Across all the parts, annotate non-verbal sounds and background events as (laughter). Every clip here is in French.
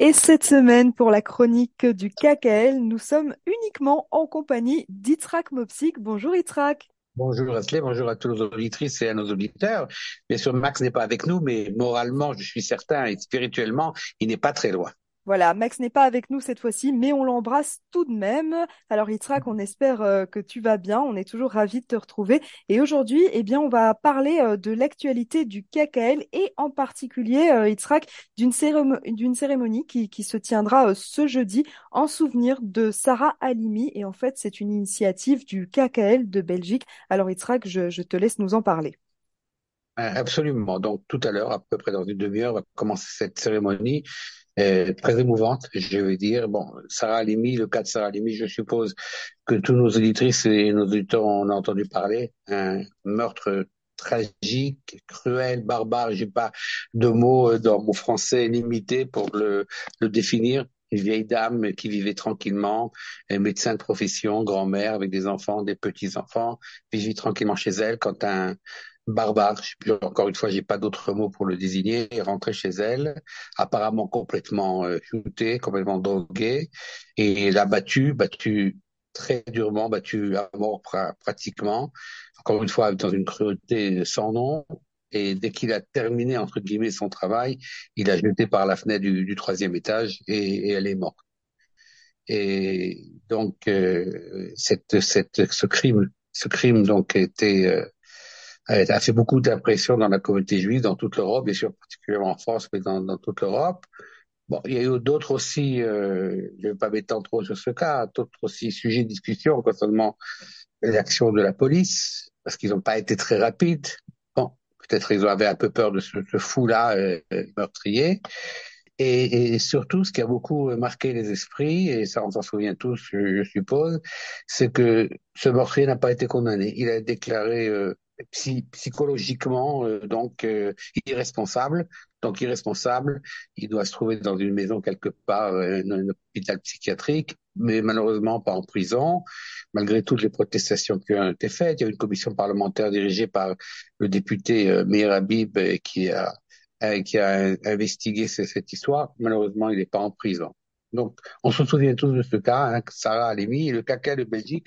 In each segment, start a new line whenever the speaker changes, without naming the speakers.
Et cette semaine, pour la chronique du KKL, nous sommes uniquement en compagnie d'Itrak Mopsik. Bonjour Itrak.
Bonjour Asley, bonjour à tous nos auditrices et à nos auditeurs. Bien sûr, Max n'est pas avec nous, mais moralement, je suis certain, et spirituellement, il n'est pas très loin.
Voilà, Max n'est pas avec nous cette fois-ci, mais on l'embrasse tout de même. Alors Yitzhak, on espère euh, que tu vas bien, on est toujours ravis de te retrouver. Et aujourd'hui, eh bien, on va parler euh, de l'actualité du KKL et en particulier, euh, d'une cérémonie, qui, se tiendra euh, ce jeudi en souvenir de Sarah Halimi. Et en fait, c'est une initiative du KKL de Belgique. Alors je, je te laisse nous en parler.
Absolument. Donc tout à l'heure, à peu près dans une demi-heure, va commencer cette cérémonie euh, très émouvante, je veux dire. Bon, Sarah Halimi, le cas de Sarah Halimi, je suppose que tous nos auditrices et nos auditeurs ont entendu parler. Un meurtre tragique, cruel, barbare. J'ai pas de mots euh, dans mon français limité pour le, le définir. Une vieille dame qui vivait tranquillement, médecin de profession, grand-mère avec des enfants, des petits-enfants, vivait tranquillement chez elle quand un, barbare, encore une fois, j'ai pas d'autre mot pour le désigner, est rentré chez elle, apparemment complètement euh, complètement drogué, et l'a battu, battu très durement, battu à mort pratiquement, encore une fois dans une cruauté sans nom, et dès qu'il a terminé, entre guillemets, son travail, il a jeté par la fenêtre du, du troisième étage et, et, elle est morte. Et donc, euh, cette, cette, ce crime, ce crime donc était euh, a fait beaucoup d'impression dans la communauté juive, dans toute l'Europe, bien sûr, particulièrement en France, mais dans, toute l'Europe. Bon, il y a eu d'autres aussi, euh, je ne vais pas m'étendre trop sur ce cas, d'autres aussi sujets de discussion concernant l'action de la police, parce qu'ils n'ont pas été très rapides. Bon, peut-être ils avaient un peu peur de ce, fou-là euh, meurtrier. Et, et, surtout, ce qui a beaucoup marqué les esprits, et ça on s'en souvient tous, je, je suppose, c'est que ce meurtrier n'a pas été condamné. Il a déclaré euh, psychologiquement euh, donc euh, irresponsable. Donc irresponsable, il doit se trouver dans une maison quelque part, euh, un hôpital psychiatrique, mais malheureusement pas en prison, malgré toutes les protestations qui ont été faites. Il y a une commission parlementaire dirigée par le député Meir Habib qui a qui a investigué cette histoire. Malheureusement, il n'est pas en prison. Donc, on se souvient tous de ce cas, hein, Sarah Halimi, le caca de Belgique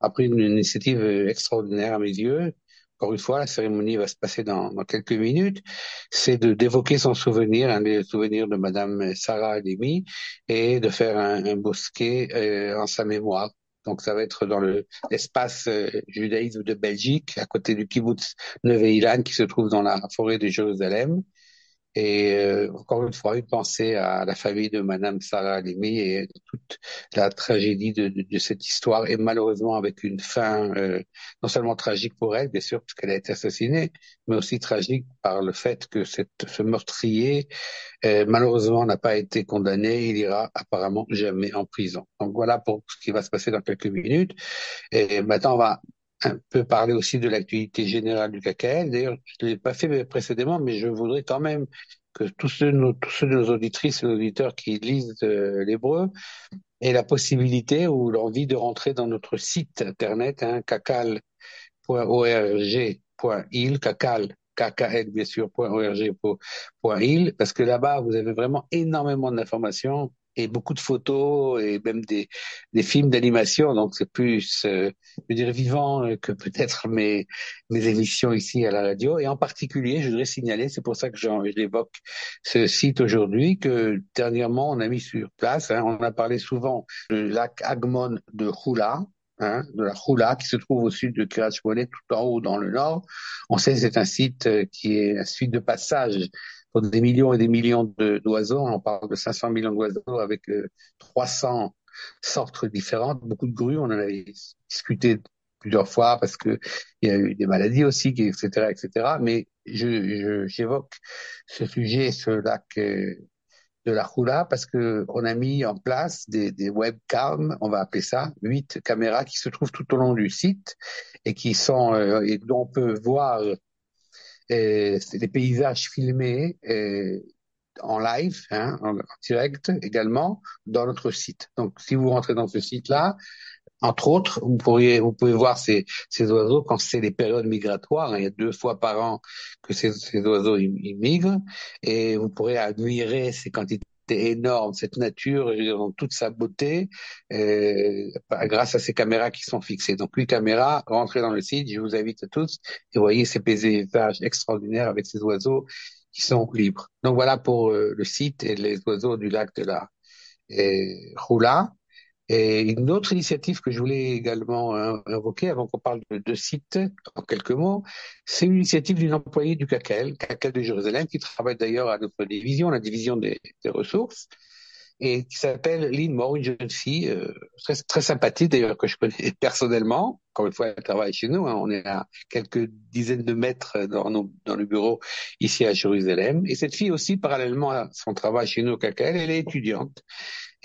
a pris une initiative extraordinaire à mes yeux, encore une fois, la cérémonie va se passer dans, dans quelques minutes, c'est de d'évoquer son souvenir, un souvenirs de Madame Sarah Halimi, et de faire un, un bosquet euh, en sa mémoire. Donc ça va être dans le l'espace euh, judaïsme de Belgique, à côté du kibbutz Neve Ilan, qui se trouve dans la forêt de Jérusalem. Et euh, encore une fois, une pensée à la famille de Madame Sarah Halimi et toute la tragédie de, de, de, cette histoire, et malheureusement avec une fin euh, non seulement tragique pour elle, bien sûr, parce qu'elle a été assassinée, mais aussi tragique par le fait que cette, ce meurtrier, euh, malheureusement, n'a pas été condamné. Il ira apparemment jamais en prison. Donc voilà pour ce qui va se passer dans quelques minutes. Et maintenant, on va un peu parler aussi de l'actualité générale du KKL. D'ailleurs, je ne l'ai pas fait précédemment, mais je voudrais quand même que tous ceux, de nos auditrices et auditeurs qui lisent euh, l'hébreu aient la possibilité ou l'envie de rentrer dans notre site internet, hein, kakal.org.il, kakal, kkl bien sûr, parce que là-bas, vous avez vraiment énormément d'informations et beaucoup de photos et même des, des films d'animation. Donc c'est plus, euh, je dire, vivant euh, que peut-être (laughs) mes, mes émissions ici à la radio. Et en particulier, je voudrais signaler, c'est pour ça que j'évoque ce site aujourd'hui, que dernièrement on a mis sur place, hein, on a parlé souvent du lac Agmon de Hula, Hein, de la Hula, qui se trouve au sud de Kiryat tout en haut dans le nord. On sait que c'est un site euh, qui est un site de passage des millions et des millions d'oiseaux. On parle de 500 millions d'oiseaux avec euh, 300 sortes différentes, beaucoup de grues. On en avait discuté plusieurs fois parce que il y a eu des maladies aussi, etc., etc. Mais je, j'évoque ce sujet, ce lac euh, de la Hula parce que on a mis en place des, des webcams, on va appeler ça, huit caméras qui se trouvent tout au long du site et qui sont euh, et dont on peut voir euh, des paysages filmés euh, en live, hein, en, direct également dans notre site. Donc si vous rentrez dans ce site-là, entre autres, vous pourriez, vous pouvez voir ces, ces oiseaux quand c'est les périodes migratoires. Hein, il y a deux fois par an que ces, ces oiseaux ils migrent et vous pourrez admirer ces quantités était énorme, cette nature dans toute sa beauté, euh, grâce à ces caméras qui sont fixées. Donc huit caméras, rentrez dans le site, je vous invite à tous et voyez ces paysages extraordinaires avec ces oiseaux qui sont libres. Donc voilà pour euh, le site et les oiseaux du lac de la Roula. Et une autre initiative que je voulais également invoquer avant qu'on parle de, sites en quelques mots, c'est une initiative d'une employée du CACEL, CACEL de Jérusalem, qui travaille d'ailleurs à notre division, la division des, ressources, et qui s'appelle Lynn Moore, une jeune fille euh, très, sympathique d'ailleurs que je connais (laughs) personnellement. Encore une fois, elle travaille chez nous. Hein, on est à quelques dizaines de mètres dans, nos, dans le bureau ici à Jérusalem. Et cette fille aussi, parallèlement à son travail chez nous au CACEL, elle est étudiante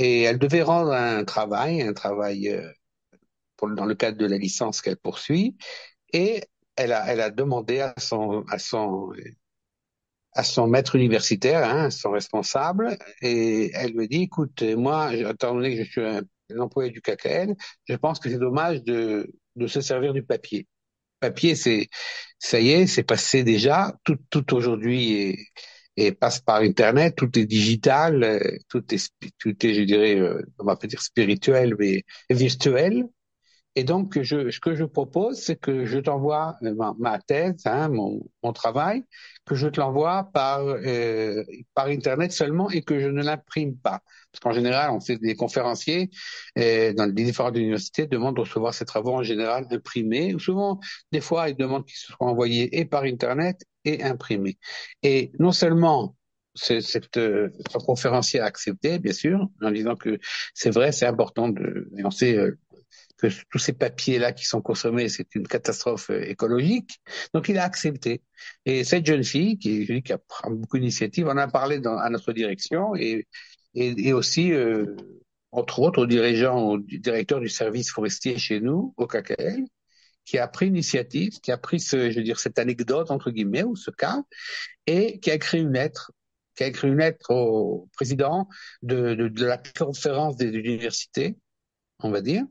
et elle devait rendre un travail, un travail euh, pour, dans le cadre de la licence qu'elle poursuit, et elle a, elle a demandé à son, à son, à son maître universitaire, hein, son responsable, et elle me dit, écoute, moi, étant donné que je suis un, employé du KKL, je pense que c'est dommage de, de se servir du papier. Papier, c'est, ça y est, c'est passé déjà. Tout, tout aujourd'hui est, et passe par Internet, tout est digital, euh, tout est, tout est, je dirais, euh, on va pas dire spirituel, mais virtuel. Et donc, je, ce que je propose, c'est que je t'envoie euh, ma, thèse, hein, mon, mon, travail, que je te l'envoie par euh, par internet seulement et que je ne l'imprime pas. Parce qu'en général, on sait des conférenciers euh, dans les différentes universités demandent de recevoir ces travaux en général imprimés. Ou souvent, des fois, ils demandent qu'ils soient envoyés et par internet et imprimés. Et non seulement cette euh, conférencier a accepté, bien sûr, en disant que c'est vrai, c'est important de, et on sait euh, que tous ces papiers-là qui sont consommés, c'est une catastrophe euh, écologique. Donc il a accepté. Et cette jeune fille, qui, je dis, qui a pris beaucoup d'initiatives, on a parlé dans, à notre direction et, et, et aussi, euh, entre autres, au dirigeant, au directeur du service forestier chez nous, au KKL, qui a pris l'initiative, qui a pris ce, je veux dire, cette anecdote, entre guillemets, ou ce cas, et qui a écrit une lettre qui a écrit une lettre au président de, de, de la conférence des universités on va dire,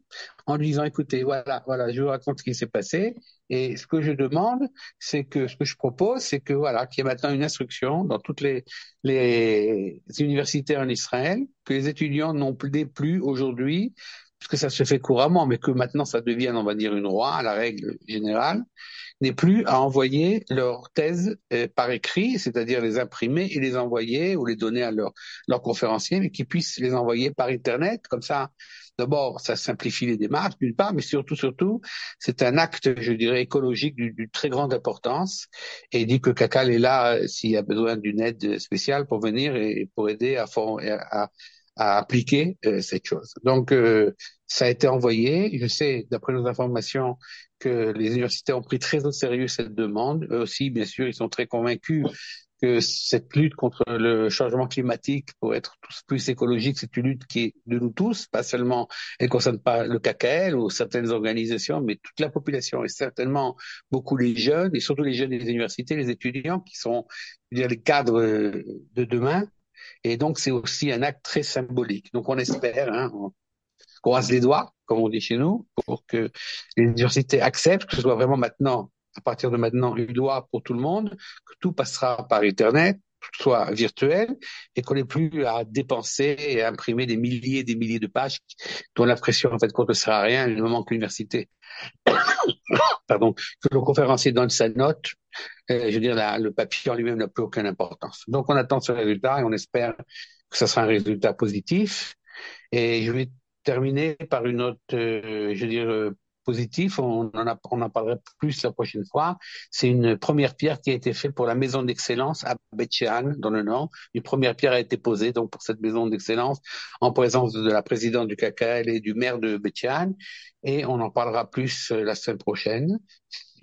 en lui disant écoutez, voilà, voilà, je vous raconte ce qui s'est passé. Et ce que je demande, c'est que ce que je propose, c'est que voilà, qu'il y ait maintenant une instruction dans toutes les, les universités en Israël, que les étudiants n'ont plus, aujourd'hui, puisque ça se fait couramment, mais que maintenant ça devienne, on va dire, une loi, la règle générale, n'est plus à envoyer leurs thèses euh, par écrit, c'est-à-dire les imprimer et les envoyer ou les donner à leur conférenciers, mais qu'ils puissent les envoyer par Internet. Comme ça, d'abord, ça simplifie les démarches, d'une part, mais surtout, surtout, c'est un acte, je dirais, écologique d'une très grande importance. Et il dit que Cacal est là euh, s'il y a besoin d'une aide spéciale pour venir et pour aider à, à, à appliquer euh, cette chose. Donc, euh, ça a été envoyé. Je sais, d'après nos informations, que les universités ont pris très au sérieux cette demande. Eux aussi, bien sûr, ils sont très convaincus que cette lutte contre le changement climatique pour être tous plus écologique, c'est une lutte qui est de nous tous, pas seulement, elle concerne pas le KKL ou certaines organisations, mais toute la population et certainement beaucoup les jeunes et surtout les jeunes des universités, les étudiants qui sont les cadres de demain. Et donc c'est aussi un acte très symbolique. Donc on espère, hein, on croise les doigts, comme on dit chez nous, pour que les universités acceptent que ce soit vraiment maintenant à partir de maintenant une loi pour tout le monde, que tout passera par Internet, soit virtuel, et qu'on n'ait plus à dépenser et à imprimer des milliers et des milliers de pages dont l'impression en fait compte ne sert à rien du moment que l'université, (coughs) pardon, que le conférencier donne sa note, euh, je veux dire, le papier en lui-même n'a plus aucune importance. Donc on attend ce résultat et on espère que ce sera un résultat positif. Et je vais terminer par une autre, euh, je veux dire, euh, on en, a, on en parlera plus la prochaine fois. C'est une première pierre qui a été faite pour la maison d'excellence à Betchean, dans le Nord. Une première pierre a été posée donc pour cette maison d'excellence en présence de la présidente du KKL et du maire de Betchean. Et on en parlera plus euh, la semaine prochaine,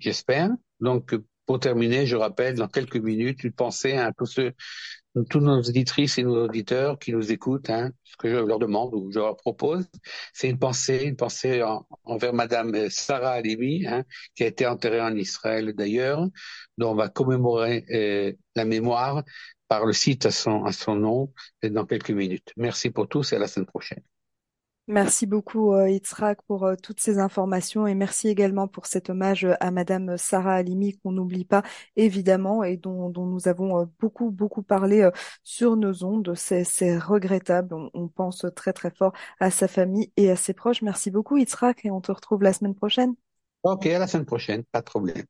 j'espère. Donc, pour terminer, je rappelle dans quelques minutes une pensée à tous ceux tous nos auditrices et nos auditeurs qui nous écoutent, hein, ce que je leur demande ou je leur propose, c'est une pensée, une pensée envers Madame Sarah Alimi, hein, qui a été enterrée en Israël d'ailleurs, dont on va commémorer euh, la mémoire par le site à son, à son nom dans quelques minutes. Merci pour tous et à la semaine prochaine.
Merci beaucoup, euh, Itzrak, pour euh, toutes ces informations et merci également pour cet hommage euh, à Madame Sarah Halimi qu'on n'oublie pas évidemment et dont, nous avons beaucoup, beaucoup parlé sur nos ondes. C'est, c'est regrettable. On, on pense très, très fort à sa famille et à ses proches. Merci beaucoup, Itzrak, et on te retrouve la semaine prochaine.
Ok, à la semaine prochaine, pas de problème.